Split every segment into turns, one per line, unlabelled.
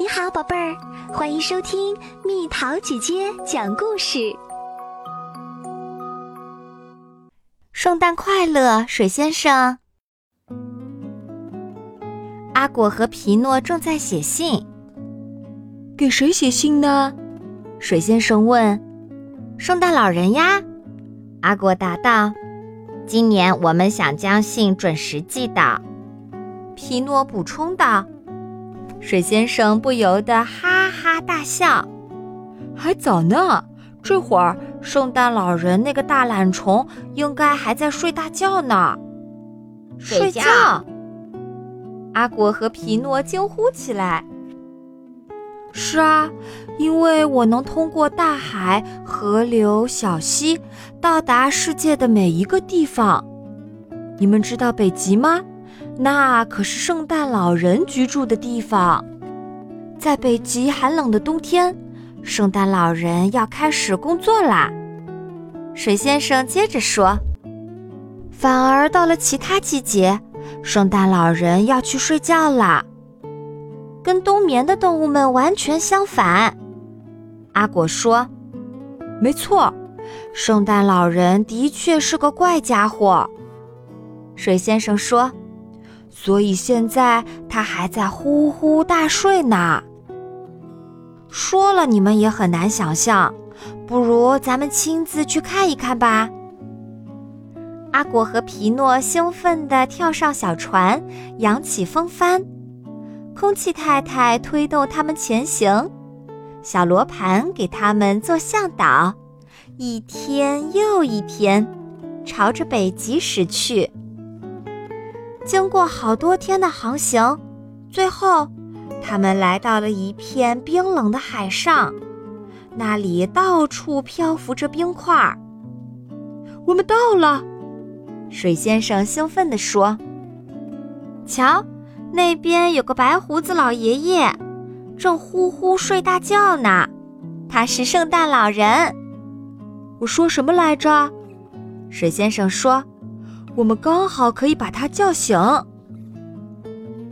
你好，宝贝儿，欢迎收听蜜桃姐姐讲故事。
圣诞快乐，水先生！阿果和皮诺正在写信，
给谁写信呢？
水先生问。圣诞老人呀，阿果答道。今年我们想将信准时寄到。皮诺补充道。水先生不由得哈哈大笑。
还早呢，这会儿
圣诞老人那个大懒虫应该还在睡大觉呢。
睡觉！
阿果和皮诺惊呼起来。
是啊，因为我能通过大海、河流、小溪，到达世界的每一个地方。你们知道北极吗？那可是圣诞老人居住的地方，在北极寒冷的冬天，圣诞老人要开始工作啦。
水先生接着说：“反而到了其他季节，圣诞老人要去睡觉啦，跟冬眠的动物们完全相反。”阿果说：“
没错，圣诞老人的确是个怪家伙。”
水先生说。
所以现在他还在呼呼大睡呢。
说了你们也很难想象，不如咱们亲自去看一看吧。阿果和皮诺兴奋地跳上小船，扬起风帆。空气太太推动他们前行，小罗盘给他们做向导，一天又一天，朝着北极驶去。经过好多天的航行，最后，他们来到了一片冰冷的海上，那里到处漂浮着冰块。
我们到了，
水先生兴奋地说：“瞧，那边有个白胡子老爷爷，正呼呼睡大觉呢。他是圣诞老人。”
我说什么来着？
水先生说。
我们刚好可以把他叫醒。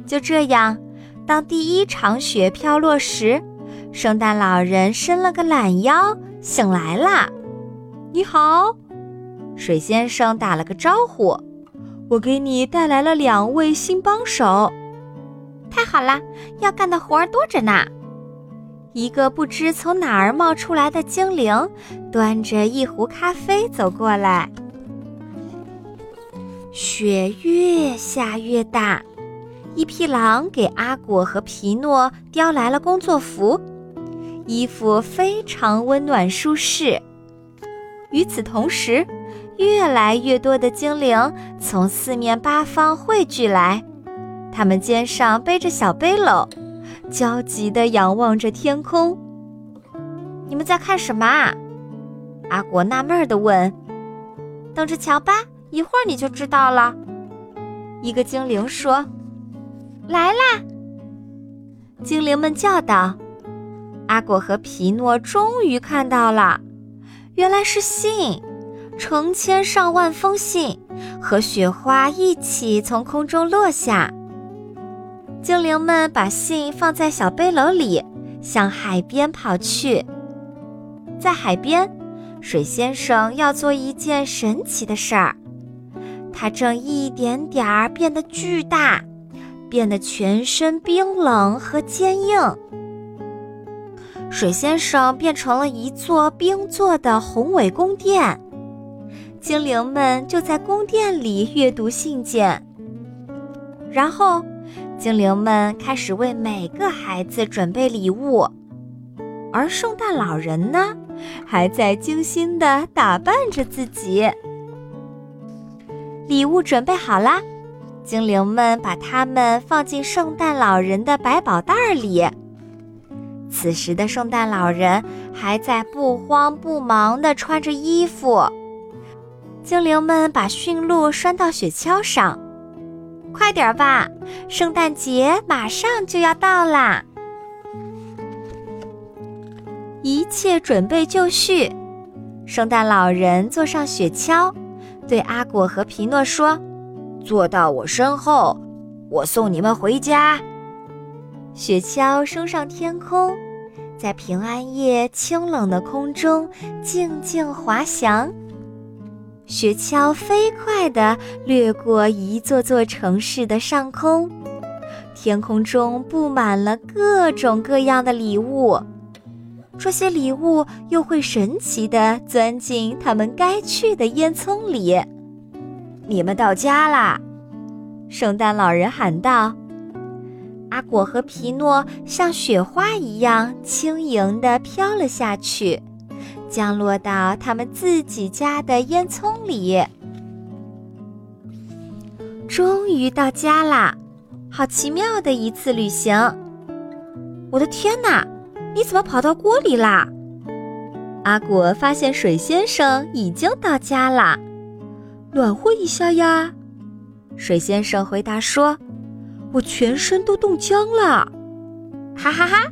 就这样，当第一场雪飘落时，圣诞老人伸了个懒腰，醒来了。
你好，
水先生打了个招呼。
我给你带来了两位新帮手。
太好了，要干的活儿多着呢。一个不知从哪儿冒出来的精灵，端着一壶咖啡走过来。雪越下越大，一匹狼给阿果和皮诺叼来了工作服，衣服非常温暖舒适。与此同时，越来越多的精灵从四面八方汇聚来，他们肩上背着小背篓，焦急地仰望着天空。你们在看什么啊？阿果纳闷地问。等着瞧吧。一会儿你就知道了。一个精灵说：“来啦！”精灵们叫道：“阿果和皮诺终于看到了，原来是信，成千上万封信和雪花一起从空中落下。”精灵们把信放在小背篓里，向海边跑去。在海边，水先生要做一件神奇的事儿。它正一点点儿变得巨大，变得全身冰冷和坚硬。水先生变成了一座冰做的宏伟宫殿，精灵们就在宫殿里阅读信件。然后，精灵们开始为每个孩子准备礼物，而圣诞老人呢，还在精心地打扮着自己。礼物准备好啦，精灵们把它们放进圣诞老人的百宝袋里。此时的圣诞老人还在不慌不忙地穿着衣服。精灵们把驯鹿拴到雪橇上，快点吧，圣诞节马上就要到啦！一切准备就绪，圣诞老人坐上雪橇。对阿果和皮诺说：“坐到我身后，我送你们回家。”雪橇升上天空，在平安夜清冷的空中静静滑翔。雪橇飞快地掠过一座座城市的上空，天空中布满了各种各样的礼物。这些礼物又会神奇地钻进他们该去的烟囱里。你们到家啦！圣诞老人喊道。阿果和皮诺像雪花一样轻盈地飘了下去，降落到他们自己家的烟囱里。终于到家啦！好奇妙的一次旅行！我的天哪！你怎么跑到锅里啦？阿果发现水先生已经到家啦，
暖和一下呀。
水先生回答说：“
我全身都冻僵了。”
哈哈哈！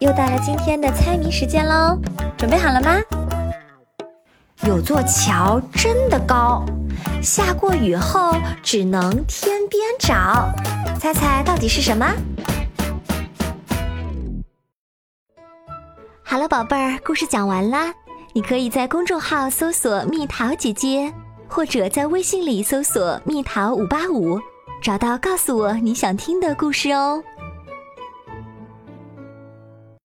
又到了今天的猜谜时间喽，准备好了吗？有座桥真的高。下过雨后，只能天边找，猜猜到底是什么？
好了，宝贝儿，故事讲完啦。你可以在公众号搜索“蜜桃姐姐”，或者在微信里搜索“蜜桃五八五”，找到告诉我你想听的故事哦。